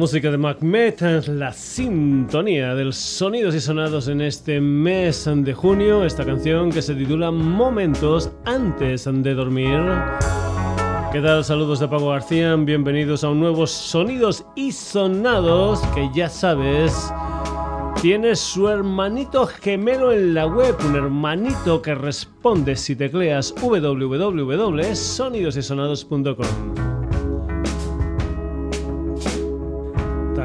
Música de Macmet, la sintonía del sonidos y sonados en este mes de junio, esta canción que se titula Momentos antes de dormir. ¿Qué? Saludos de Pago García, bienvenidos a un nuevo Sonidos y Sonados que ya sabes tiene su hermanito gemelo en la web, un hermanito que responde si tecleas www.sonidosysonados.com.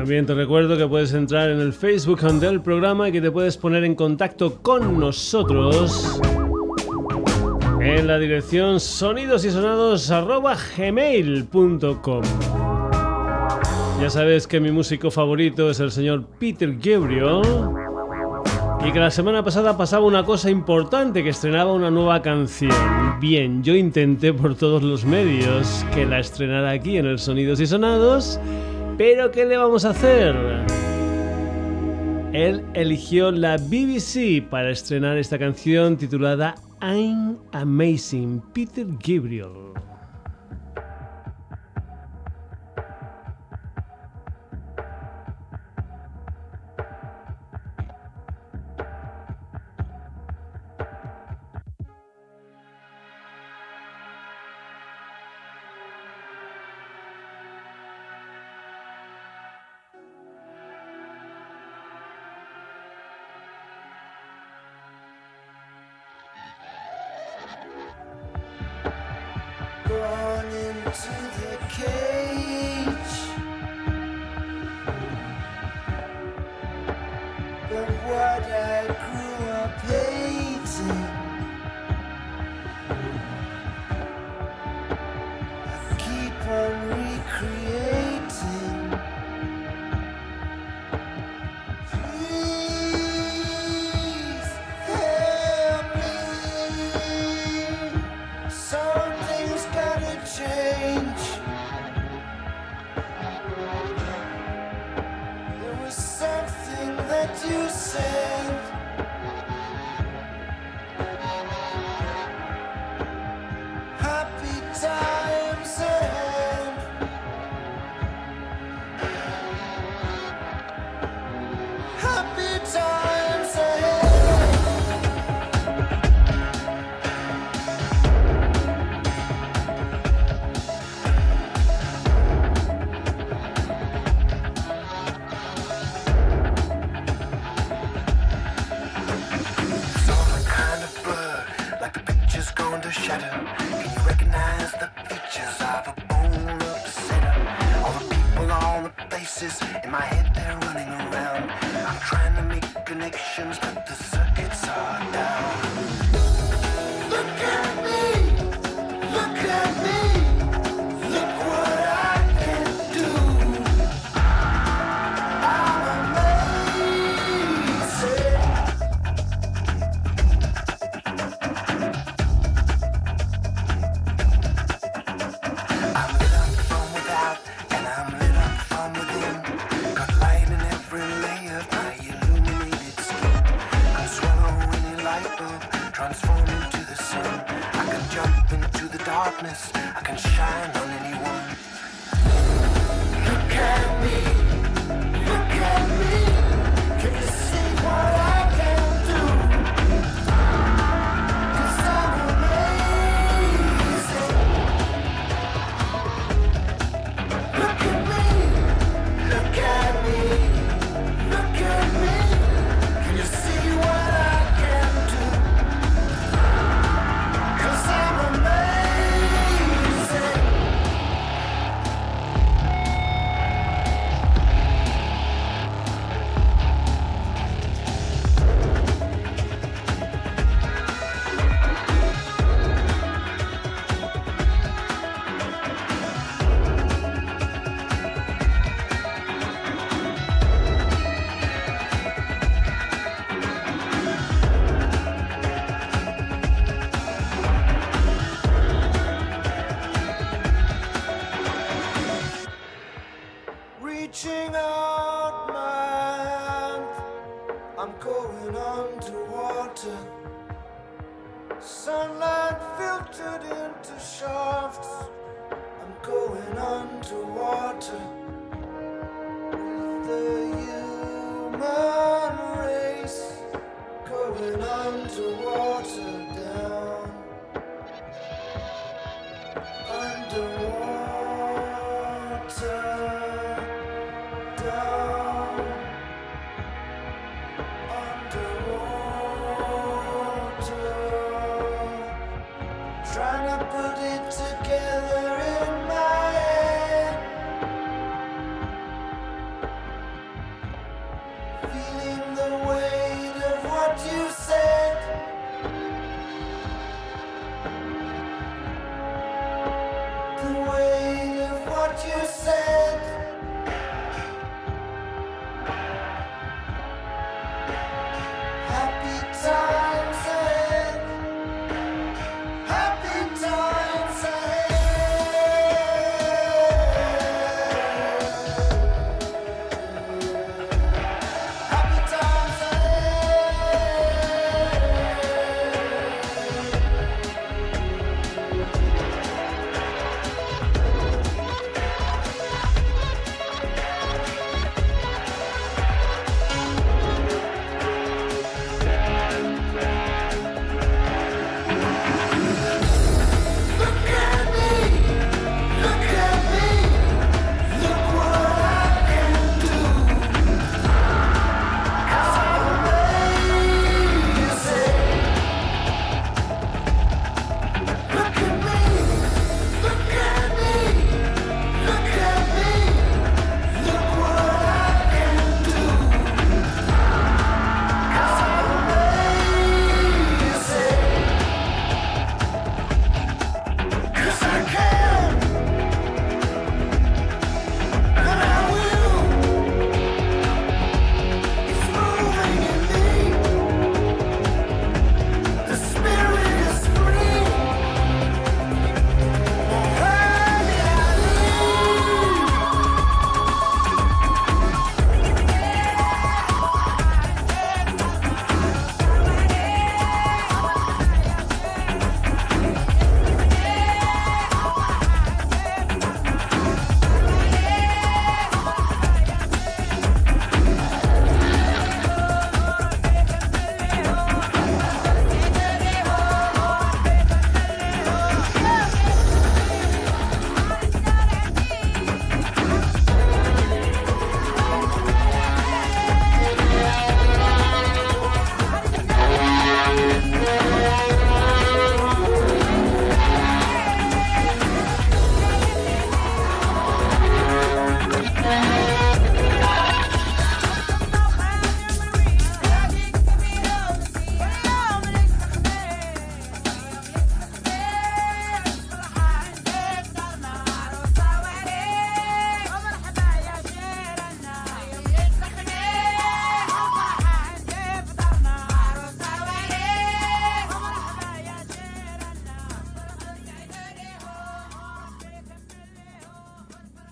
También te recuerdo que puedes entrar en el Facebook del programa y que te puedes poner en contacto con nosotros en la dirección sonidosysonados.gmail.com Ya sabes que mi músico favorito es el señor Peter Gabriel y que la semana pasada pasaba una cosa importante, que estrenaba una nueva canción. Bien, yo intenté por todos los medios que la estrenara aquí en el Sonidos y Sonados pero ¿qué le vamos a hacer? Él eligió la BBC para estrenar esta canción titulada I'm Amazing, Peter Gabriel. Born into the cave. say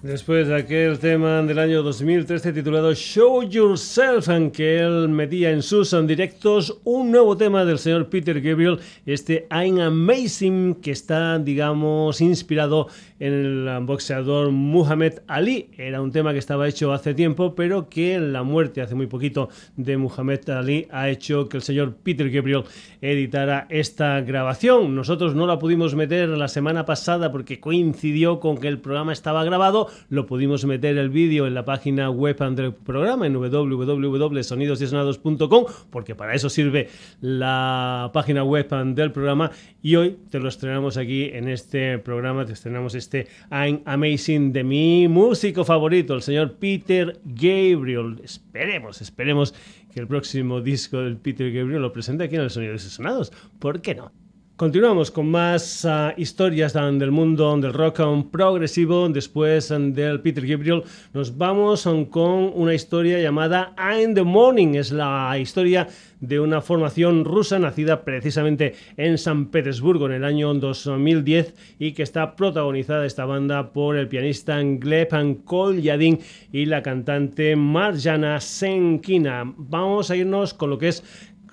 Después de aquel tema del año 2013 titulado Show Yourself, en que él metía en sus directos un nuevo tema del señor Peter Gabriel, este I'm Amazing, que está, digamos, inspirado en el boxeador Muhammad Ali. Era un tema que estaba hecho hace tiempo, pero que la muerte hace muy poquito de Muhammad Ali ha hecho que el señor Peter Gabriel editara esta grabación. Nosotros no la pudimos meter la semana pasada porque coincidió con que el programa estaba grabado lo pudimos meter el vídeo en la página web del programa en www.sonidosysonados.com porque para eso sirve la página web del programa y hoy te lo estrenamos aquí en este programa, te estrenamos este I'm Amazing de mi músico favorito, el señor Peter Gabriel. Esperemos, esperemos que el próximo disco del Peter Gabriel lo presente aquí en el Sonidos Sonados. ¿Por qué no? Continuamos con más uh, historias del mundo del rock progresivo. Después um, del Peter Gabriel, nos vamos um, con una historia llamada In the Morning. Es la historia de una formación rusa nacida precisamente en San Petersburgo en el año 2010 y que está protagonizada esta banda por el pianista Gleb Kolyadin y la cantante Marjana Senkina. Vamos a irnos con lo que es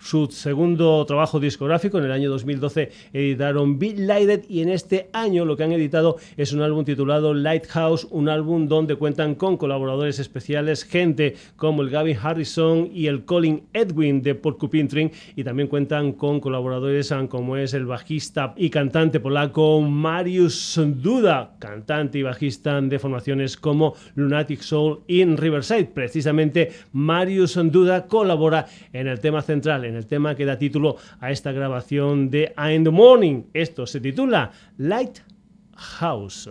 su segundo trabajo discográfico. En el año 2012 editaron Beat Lighted y en este año lo que han editado es un álbum titulado Lighthouse, un álbum donde cuentan con colaboradores especiales, gente como el Gavin Harrison y el Colin Edwin de Porcupine Tree y también cuentan con colaboradores como es el bajista y cantante polaco Marius Duda, cantante y bajista de formaciones como Lunatic Soul in Riverside. Precisamente Marius Duda colabora en el tema central en el tema que da título a esta grabación de In the Morning. Esto se titula Lighthouse.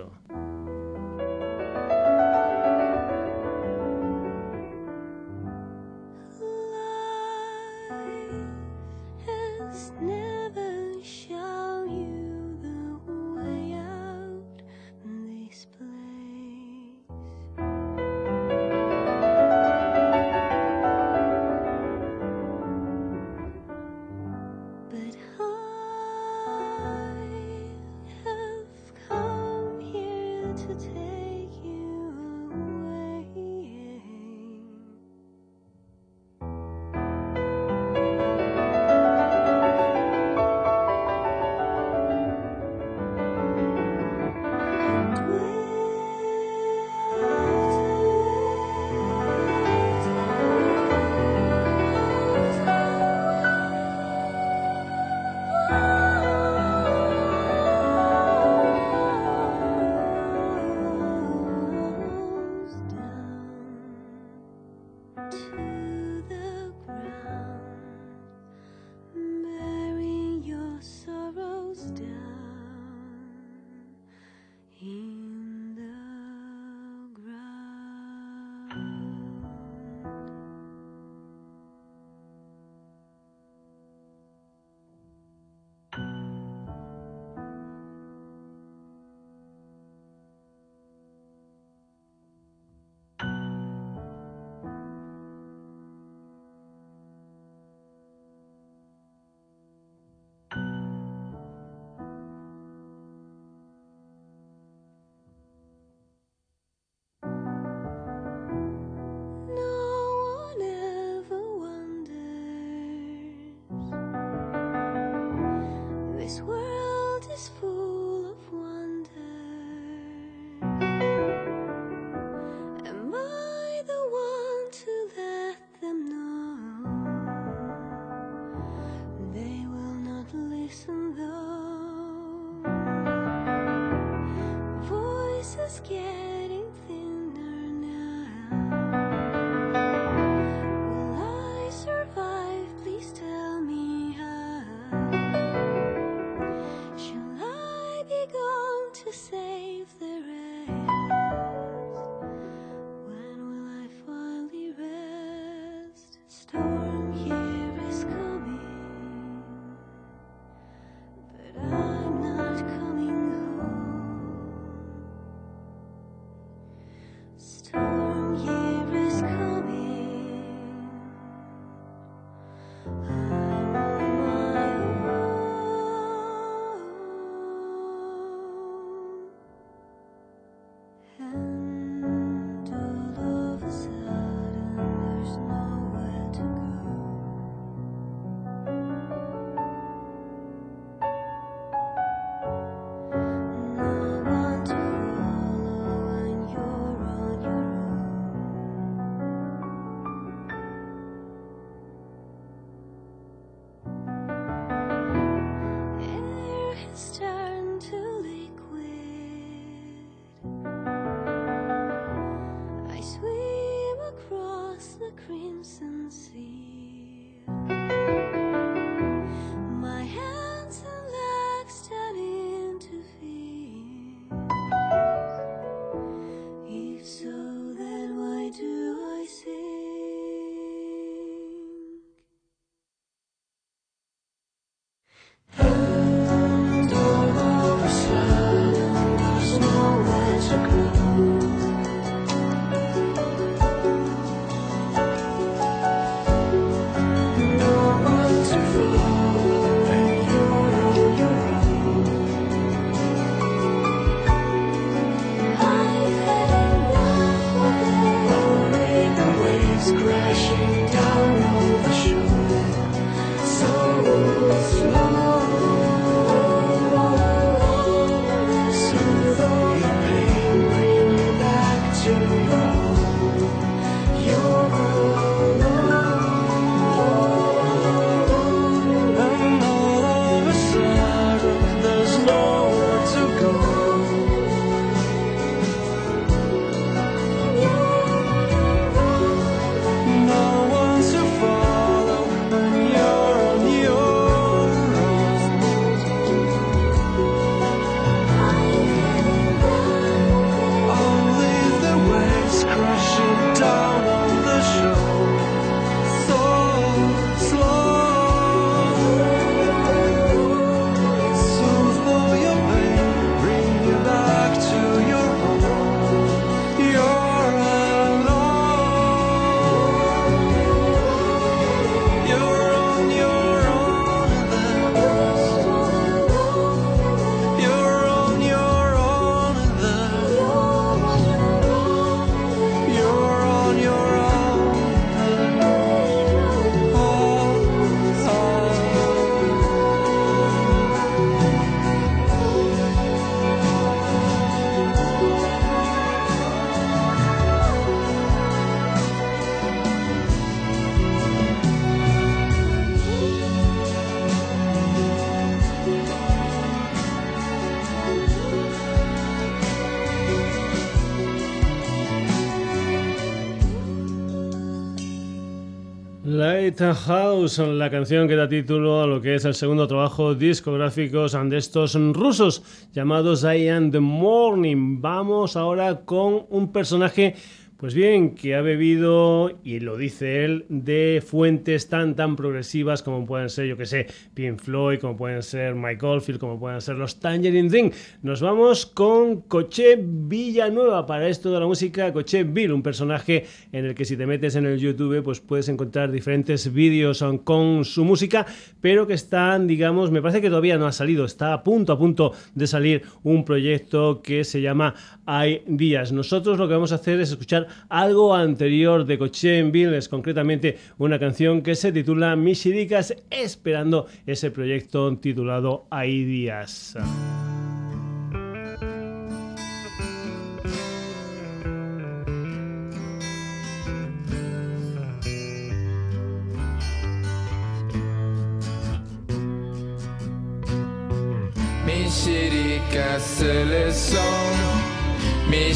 Lighthouse, la canción que da título a lo que es el segundo trabajo discográfico de estos rusos llamados I Am the Morning. Vamos ahora con un personaje pues bien, que ha bebido, y lo dice él, de fuentes tan tan progresivas como pueden ser, yo que sé, Pink Floyd, como pueden ser Mike Oldfield, como pueden ser los Tangerine Dream. Nos vamos con Coche Villanueva para esto de la música, Coche Bill, un personaje en el que si te metes en el YouTube pues puedes encontrar diferentes vídeos con su música, pero que están, digamos, me parece que todavía no ha salido, está a punto, a punto de salir un proyecto que se llama Hay Días. Nosotros lo que vamos a hacer es escuchar algo anterior de Cochen Villes, concretamente una canción que se titula Michiricas, esperando ese proyecto titulado Hay días.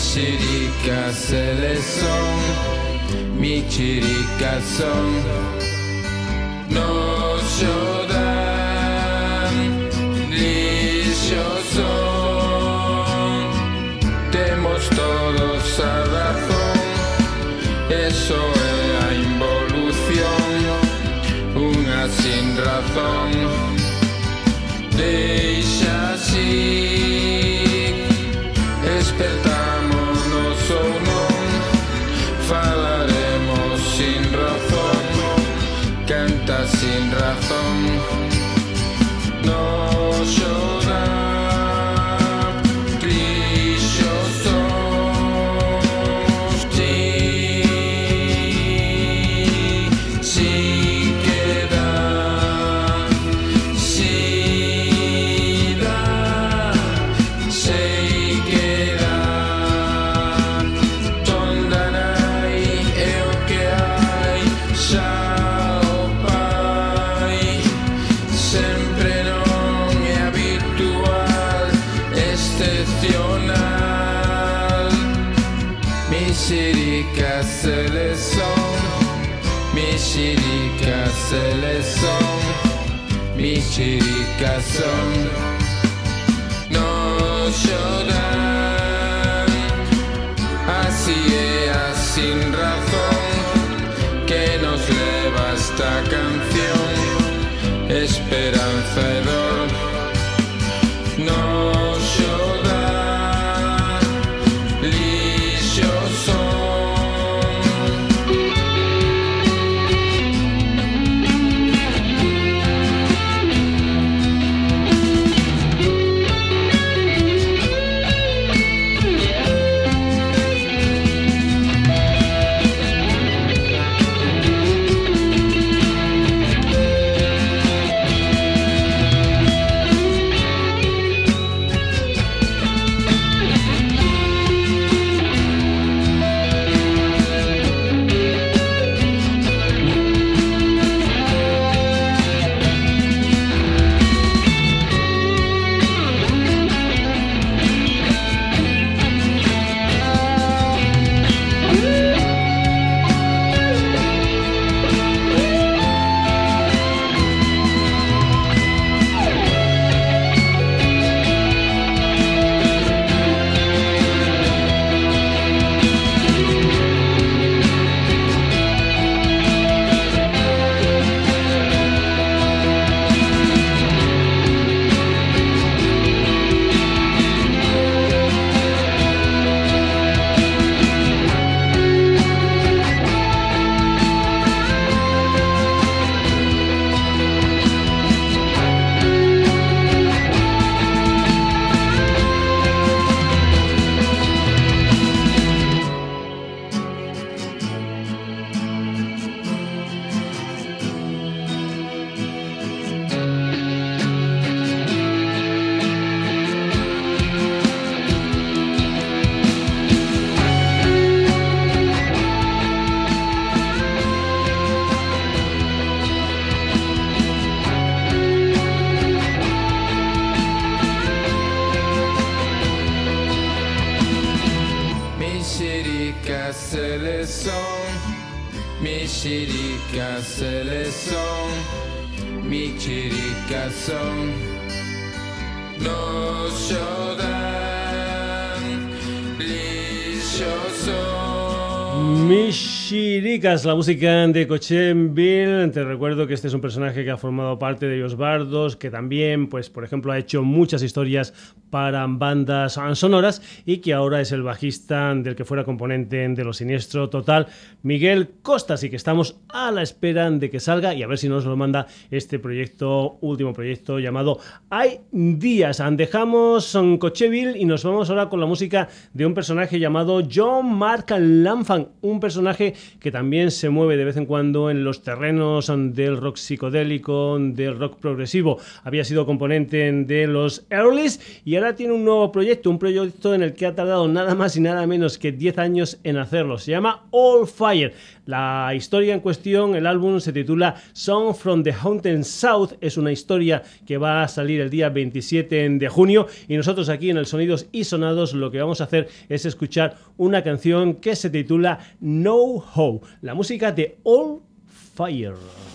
Mi chiricas son, mi chiricas son, no lloran, chicas son, no lloran, así es sin razón que nos leva esta canción, esperanza y mis son. Mis Chiricas, la música de Cochenville. Te recuerdo que este es un personaje que ha formado parte de Los Bardos, que también, pues, por ejemplo, ha hecho muchas historias para bandas sonoras y que ahora es el bajista del que fuera componente de Lo Siniestro Total, Miguel Costa. Así que estamos a la espera de que salga y a ver si nos lo manda este proyecto, último proyecto llamado Hay Días. Dejamos Cocheville y nos vamos ahora con la música de un personaje llamado John Mark Un personaje que también se mueve de vez en cuando en los terrenos del rock psicodélico, del rock progresivo. Había sido componente de los Earlys y ahora tiene un nuevo proyecto, un proyecto en el que ha tardado nada más y nada menos que 10 años en hacerlo. Se llama All Fire. La historia en cuestión, el álbum se titula Song from the Haunted South. Es una historia que va a salir el día 27 de junio y nosotros aquí en el Sonidos y Sonados lo que vamos a hacer es escuchar una canción que se titula No How, la música de All Fire.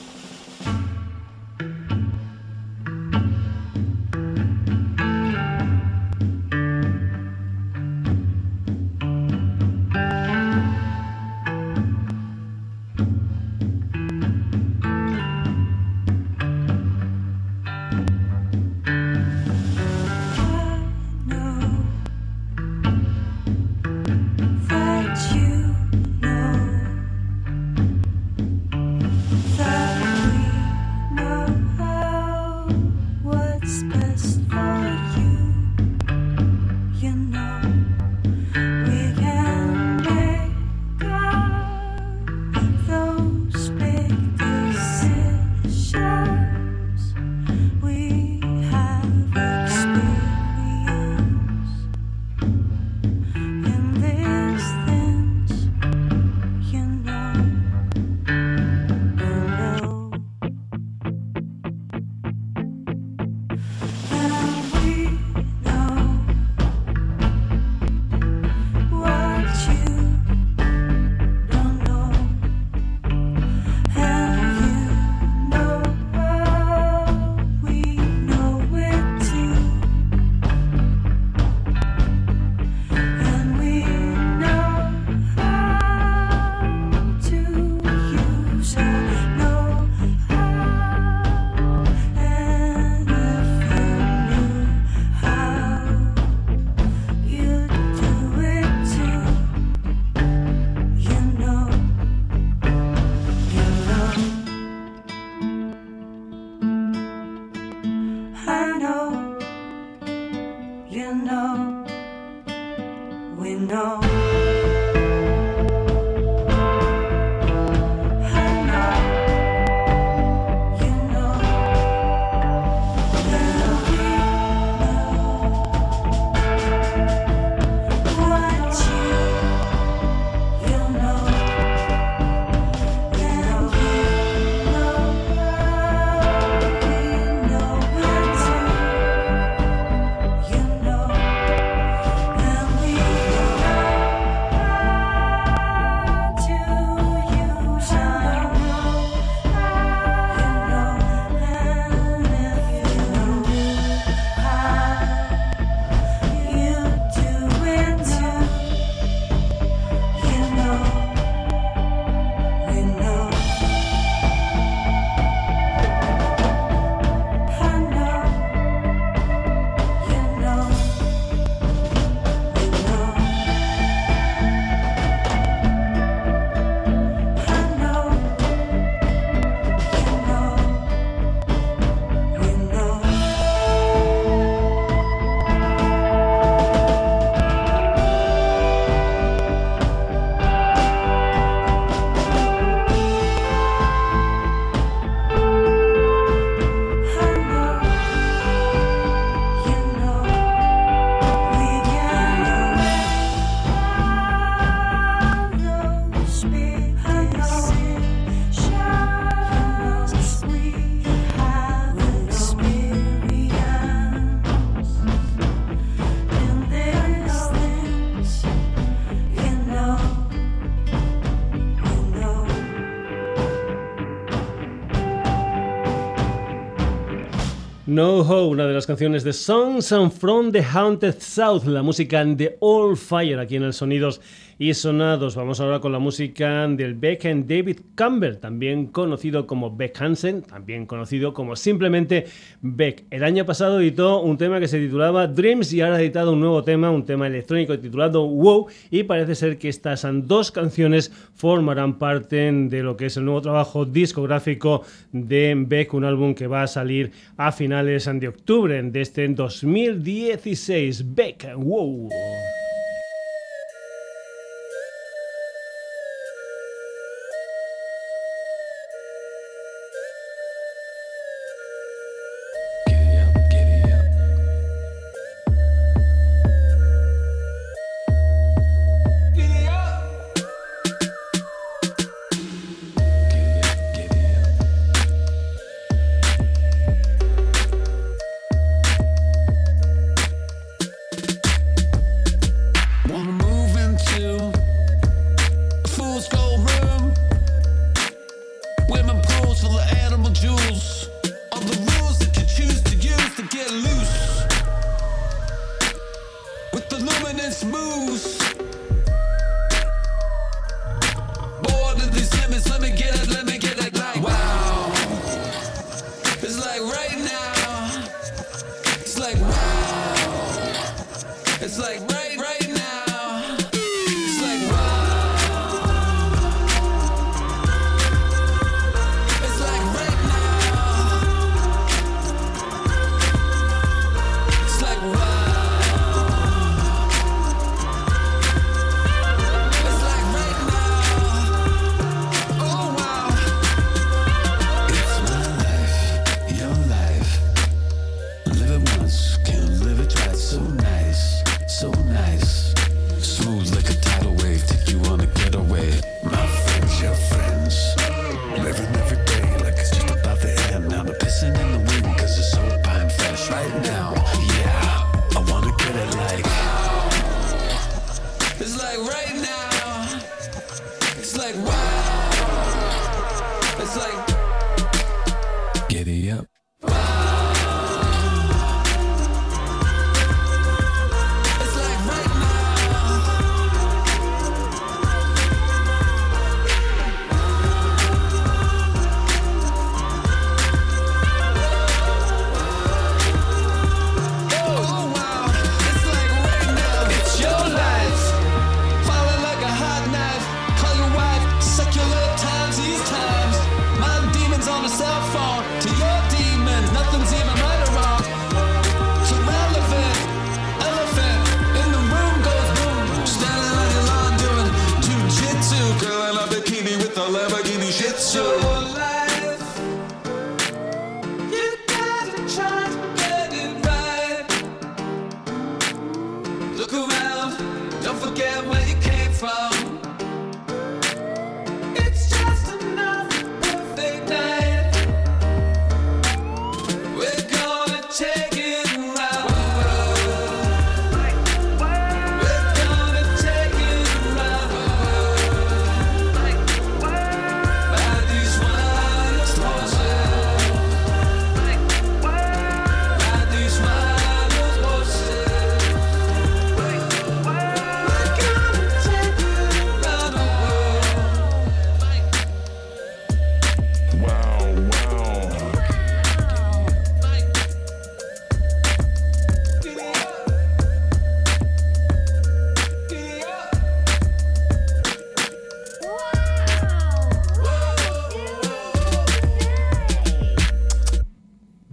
No Una de las canciones de Songs from the Haunted South, la música de All Fire aquí en el Sonidos y sonados. Vamos ahora con la música del Beck and David Campbell, también conocido como Beck Hansen, también conocido como simplemente Beck. El año pasado editó un tema que se titulaba Dreams y ahora ha editado un nuevo tema, un tema electrónico titulado Wow, y parece ser que estas dos canciones formarán parte de lo que es el nuevo trabajo discográfico de Beck, un álbum que va a salir a finales de octubre de este 2016. Beck, wow.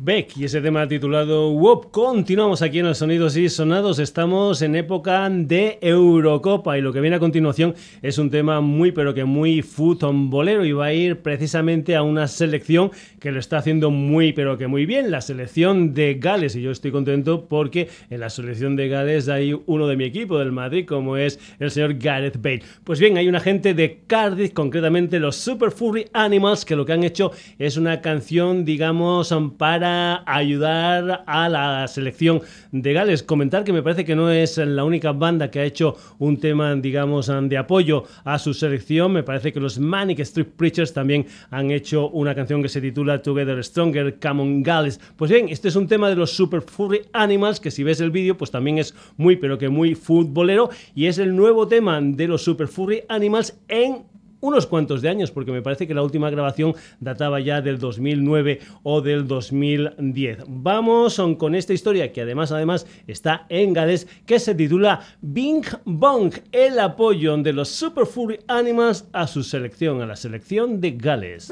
Y ese tema titulado WOP. Continuamos aquí en los Sonidos y Sonados. Estamos en época de Eurocopa y lo que viene a continuación es un tema muy pero que muy bolero y va a ir precisamente a una selección que lo está haciendo muy pero que muy bien, la selección de Gales y yo estoy contento porque en la selección de Gales hay uno de mi equipo del Madrid como es el señor Gareth Bale. Pues bien, hay una gente de Cardiff, concretamente los Super Furry Animals, que lo que han hecho es una canción digamos para ayudar a la selección de Gales. Comentar que me parece que no es la única banda que ha hecho un tema, digamos, de apoyo a su selección. Me parece que los Manic Street Preachers también han hecho una canción que se titula Together Stronger, Come on Gales. Pues bien, este es un tema de los Super Furry Animals que si ves el vídeo pues también es muy pero que muy futbolero y es el nuevo tema de los Super Furry Animals en unos cuantos de años, porque me parece que la última grabación databa ya del 2009 o del 2010. Vamos con esta historia que además, además está en Gales, que se titula Bing Bong, el apoyo de los Super Furry Animals a su selección, a la selección de Gales.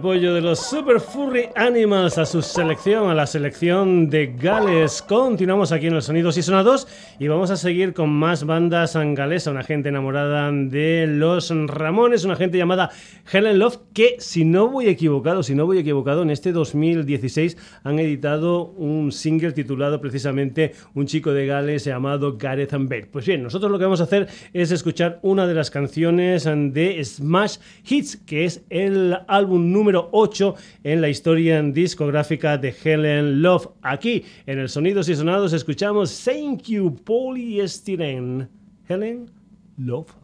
Apoyo de los Super Furry Animals a su selección, a la selección de Gales. Continuamos aquí en los Sonidos y Sonados y vamos a seguir con más bandas galesas. Una gente enamorada de los Ramones, una gente llamada Helen Love, que si no voy equivocado, si no voy equivocado, en este 2016 han editado un single titulado precisamente Un chico de Gales llamado Gareth Bale. Pues bien, nosotros lo que vamos a hacer es escuchar una de las canciones de Smash Hits, que es el álbum número 8 en la historia discográfica de Helen Love. Aquí en el Sonidos y Sonados escuchamos Thank You Polyestyrene. Helen Love.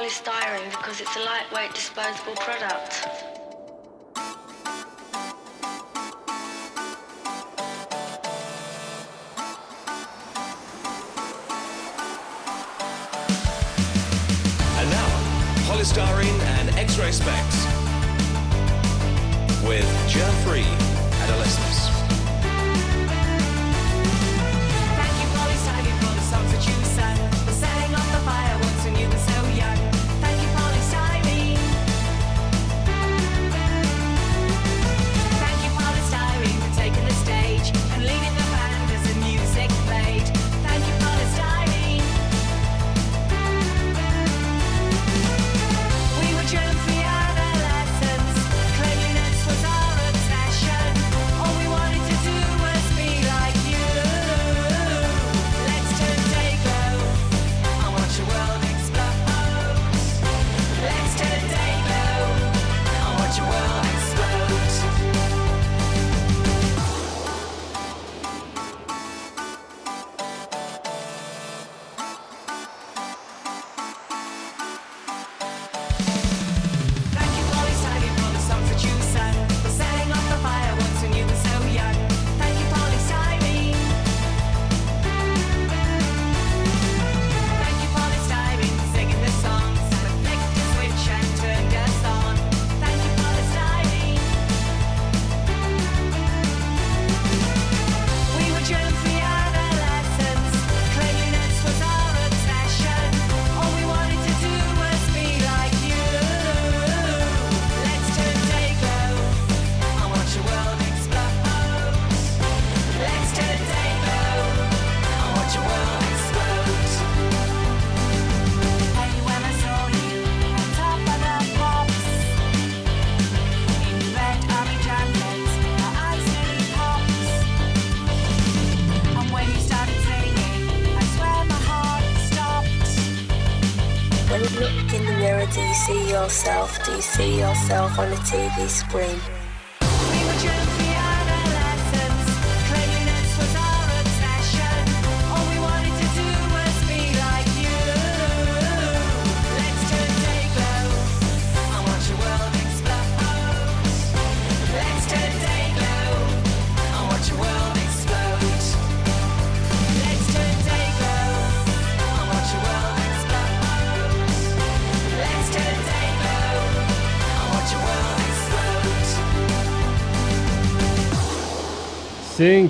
Polystyrene because it's a lightweight disposable product. And now, polystyrene and X-ray specs with germ-free adolescence. Yourself on the TV screen.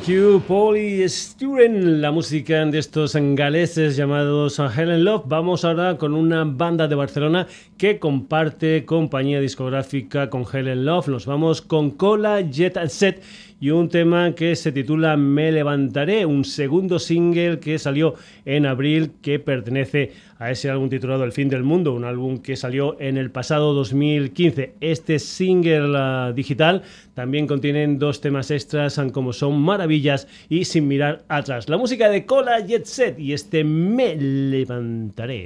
Thank you, Polly Sturen, la música de estos galeses llamados Helen Love. Vamos ahora con una banda de Barcelona que comparte compañía discográfica con Helen Love. Nos vamos con Cola Jet Set y un tema que se titula Me levantaré, un segundo single que salió en abril que pertenece a ese álbum titulado El fin del mundo, un álbum que salió en el pasado 2015. Este single ah, digital también contiene dos temas extras como son Maravillas y Sin mirar atrás. La música de Cola Jet Set y este Me levantaré.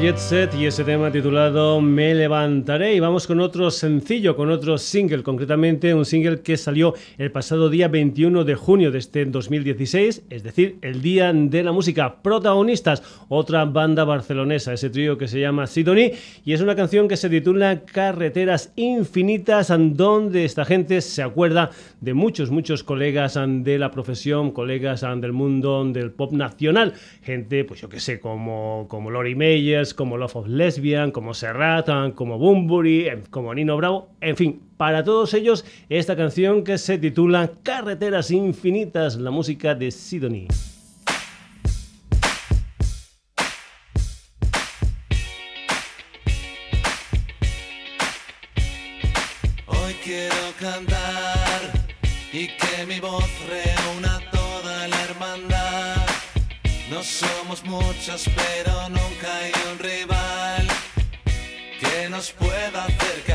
Jet Set y ese tema titulado Me levantaré y vamos con otro sencillo, con otro single, concretamente un single que salió el pasado día 21 de junio de este 2016, es decir, el día de la música. Protagonistas, otra banda barcelonesa, ese trío que se llama Sidonie y es una canción que se titula Carreteras Infinitas, donde esta gente se acuerda de muchos, muchos colegas de la profesión, colegas del mundo del pop nacional, gente, pues yo que sé, como, como Lori como Love of Lesbian, como Serrat, como Bumburi, em, como Nino Bravo, en fin, para todos ellos esta canción que se titula Carreteras Infinitas, la música de Sidonie. Hoy quiero cantar y que mi voz reúna toda la hermandad. No somos muchos, pero nunca hay un nos pueda hacer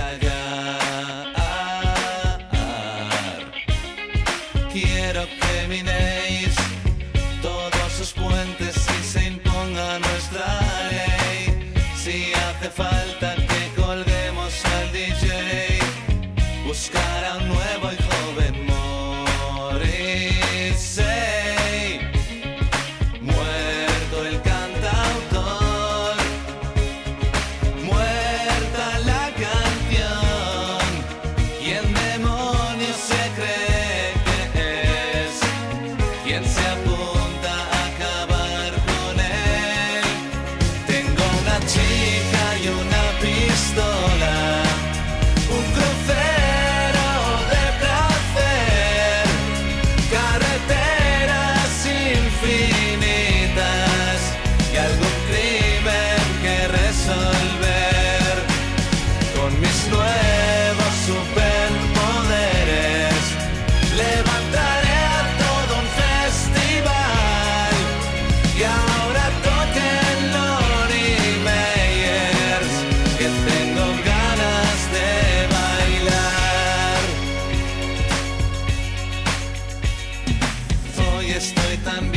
estoy tan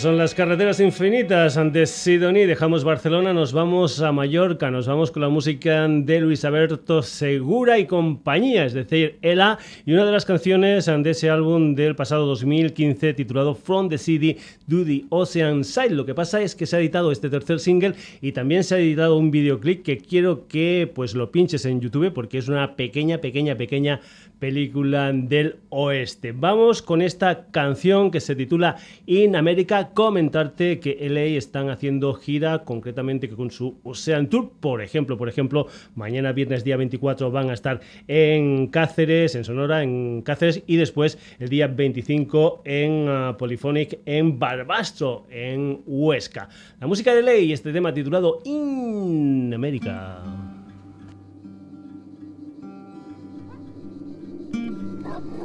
son las carreteras infinitas ante Sidoní. Dejamos Barcelona, nos vamos a Mallorca, nos vamos con la música de Luis Alberto Segura y compañía, es decir, Ela, y una de las canciones de ese álbum del pasado 2015 titulado From the City to the Ocean Side. Lo que pasa es que se ha editado este tercer single y también se ha editado un videoclip que quiero que pues lo pinches en YouTube porque es una pequeña, pequeña, pequeña película del oeste. Vamos con esta canción que se titula In America. Comentarte que LA están haciendo gira concretamente con su Ocean Tour. Por ejemplo, por ejemplo, mañana viernes día 24 van a estar en Cáceres, en Sonora, en Cáceres y después el día 25 en uh, Polyphonic en Barbastro, en Huesca. La música de LA y este tema titulado In America.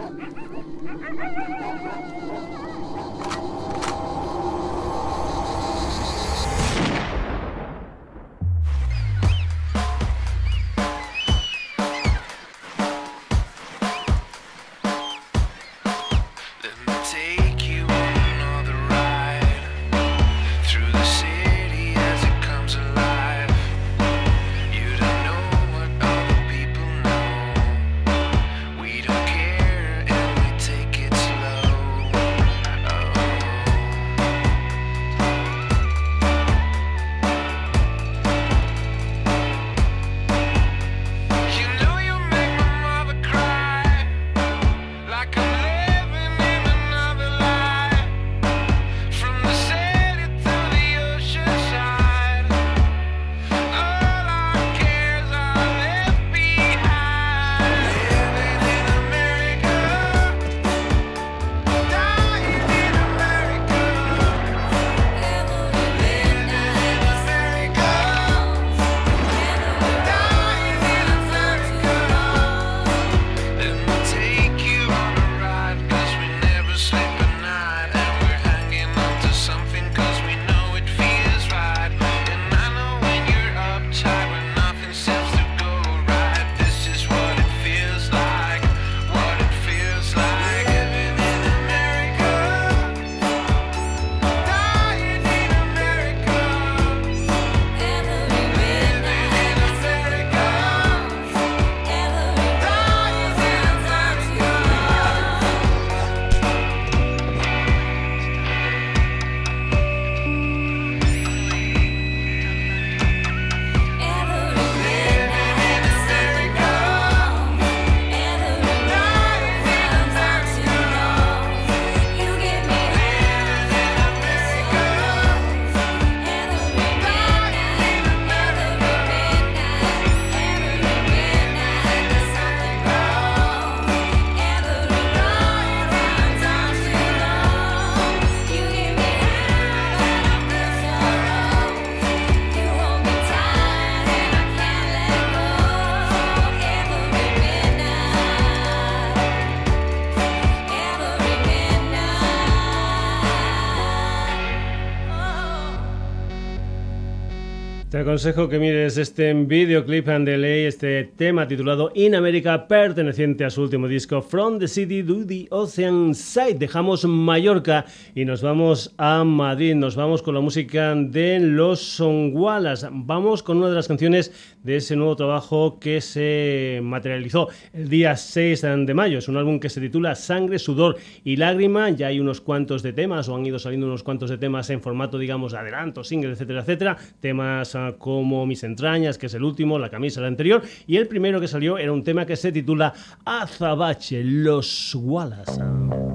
Ha ha ha ha ha! Aconsejo que mires este videoclip and delay, este tema titulado In America, perteneciente a su último disco From the City to the Ocean Side. Dejamos Mallorca y nos vamos a Madrid. Nos vamos con la música de Los Songualas. Vamos con una de las canciones de ese nuevo trabajo que se materializó el día 6 de mayo. Es un álbum que se titula Sangre, Sudor y Lágrima. Ya hay unos cuantos de temas o han ido saliendo unos cuantos de temas en formato, digamos, adelanto, single, etcétera, etcétera. Temas uh, como Mis entrañas, que es el último, La camisa, la anterior, y el primero que salió era un tema que se titula Azabache, Los Wallace.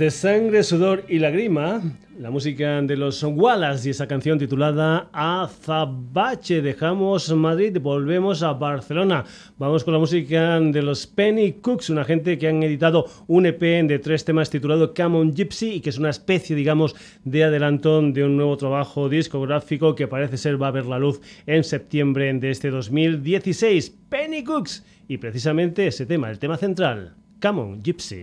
Desde Sangre, Sudor y Lágrima, la música de los Wallace y esa canción titulada Azabache. Dejamos Madrid, volvemos a Barcelona. Vamos con la música de los Penny Cooks, una gente que han editado un EP de tres temas titulado Come on Gypsy y que es una especie, digamos, de adelanto de un nuevo trabajo discográfico que parece ser va a ver la luz en septiembre de este 2016. Penny Cooks y precisamente ese tema, el tema central, Come on Gypsy.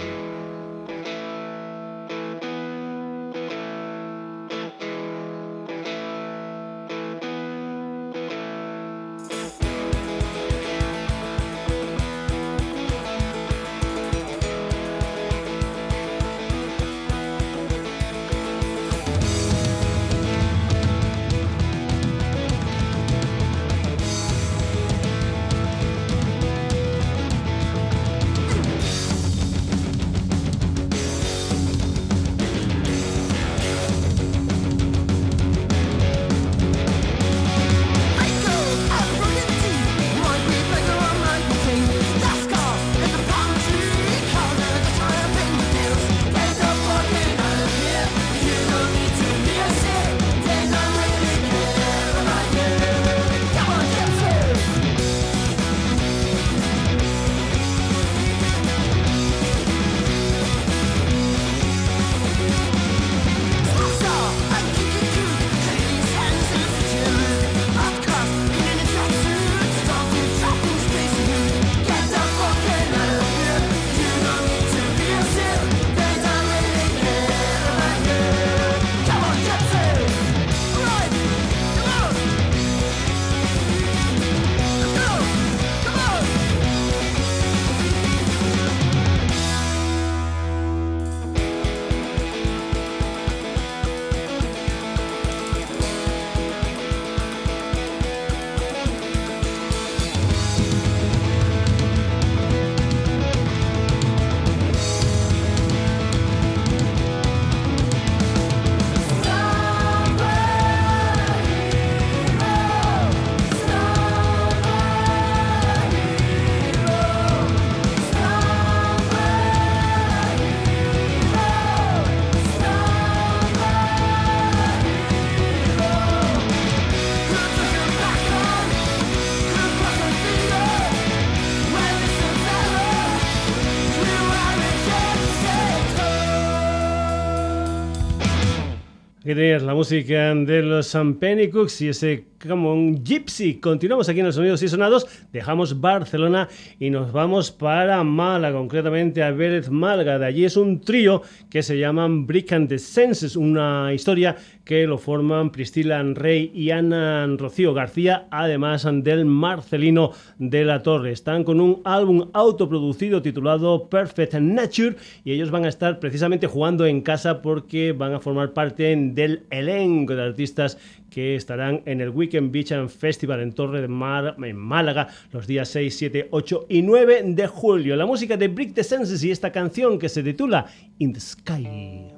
La música de los Penny Cooks y ese como un Gypsy. Continuamos aquí en los sonidos y sonados, dejamos Barcelona y nos vamos para Málaga, concretamente a Vélez Málaga. De allí es un trío que se llaman Brick and the Senses, una historia que lo forman Priscila Rey y Ana Rocío García, además del Marcelino de la Torre. Están con un álbum autoproducido titulado Perfect Nature y ellos van a estar precisamente jugando en casa porque van a formar parte del elenco de artistas que estarán en el Weekend Beach and Festival en Torre de Mar, en Málaga, los días 6, 7, 8 y 9 de julio. La música de Brick the Senses y esta canción que se titula In the Sky.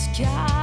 The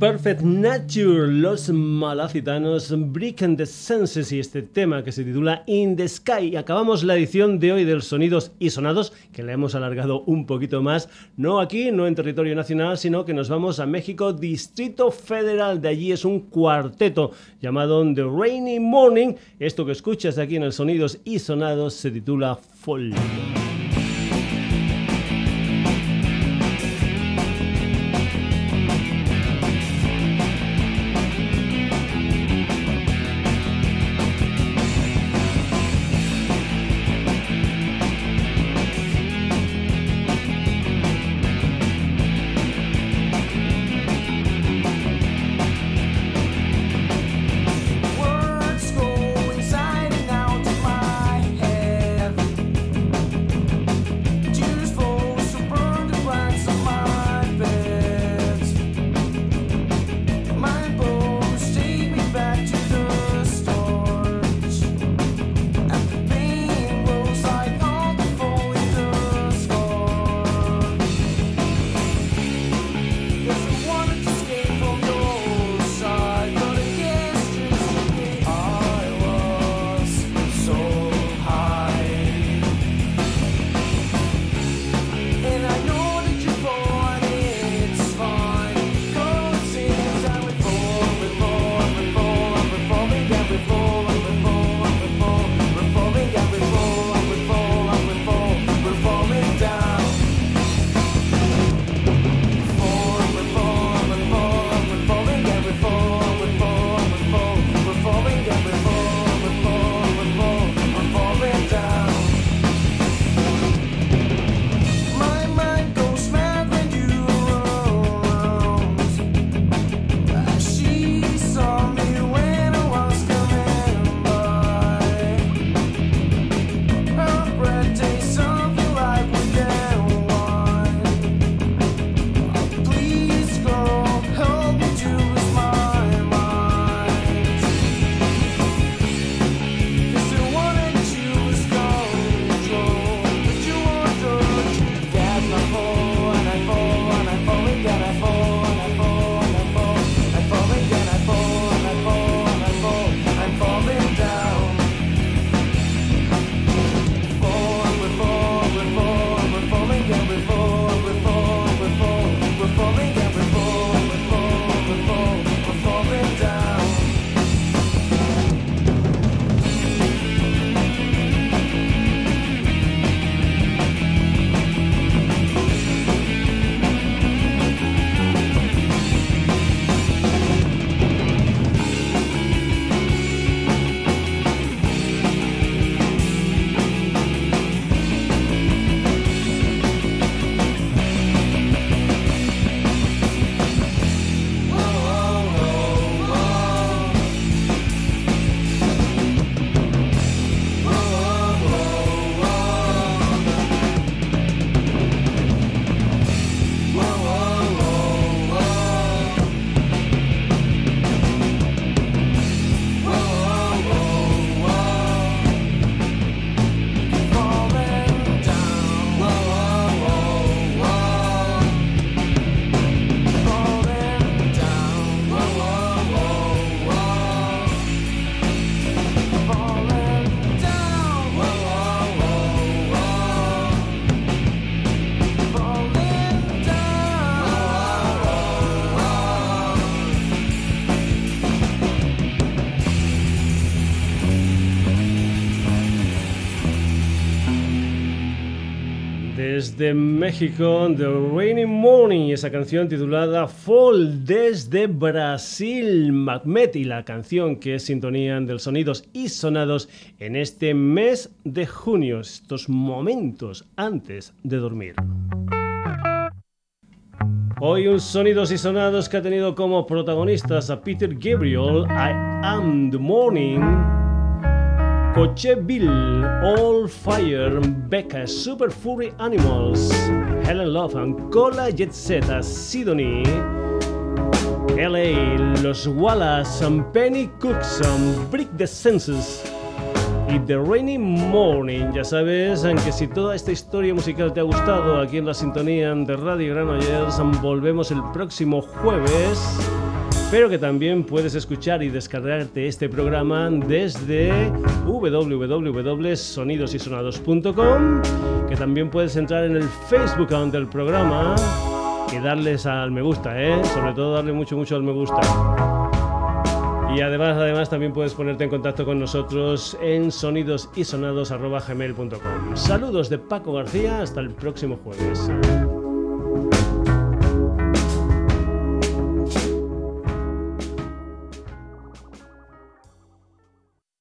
Perfect Nature, los malacitanos Breaking the Senses y este tema que se titula In the Sky. Acabamos la edición de hoy del Sonidos y Sonados, que la hemos alargado un poquito más, no aquí, no en territorio nacional, sino que nos vamos a México, Distrito Federal. De allí es un cuarteto llamado The Rainy Morning. Esto que escuchas aquí en el Sonidos y Sonados se titula Fall. Desde México, The Rainy Morning, esa canción titulada Fall desde Brasil, Macmet y la canción que es sintonía del sonidos y sonados en este mes de junio, estos momentos antes de dormir. Hoy un sonidos y sonados que ha tenido como protagonistas a Peter Gabriel, I Am the Morning, Coche Bill, All Fire, Becca, Super Furry Animals, Helen Love and Cola Jet Set, Sidonie, LA, Los Wallace, Penny Cooks, Brick the Senses y The Rainy Morning. Ya sabes que si toda esta historia musical te ha gustado aquí en la sintonía de Radio Granollers, volvemos el próximo jueves pero que también puedes escuchar y descargarte este programa desde www.sonidosysonados.com, que también puedes entrar en el Facebook del programa y darles al me gusta, ¿eh? sobre todo darle mucho, mucho al me gusta. Y además, además también puedes ponerte en contacto con nosotros en sonidosysonados.gmail.com. Saludos de Paco García, hasta el próximo jueves.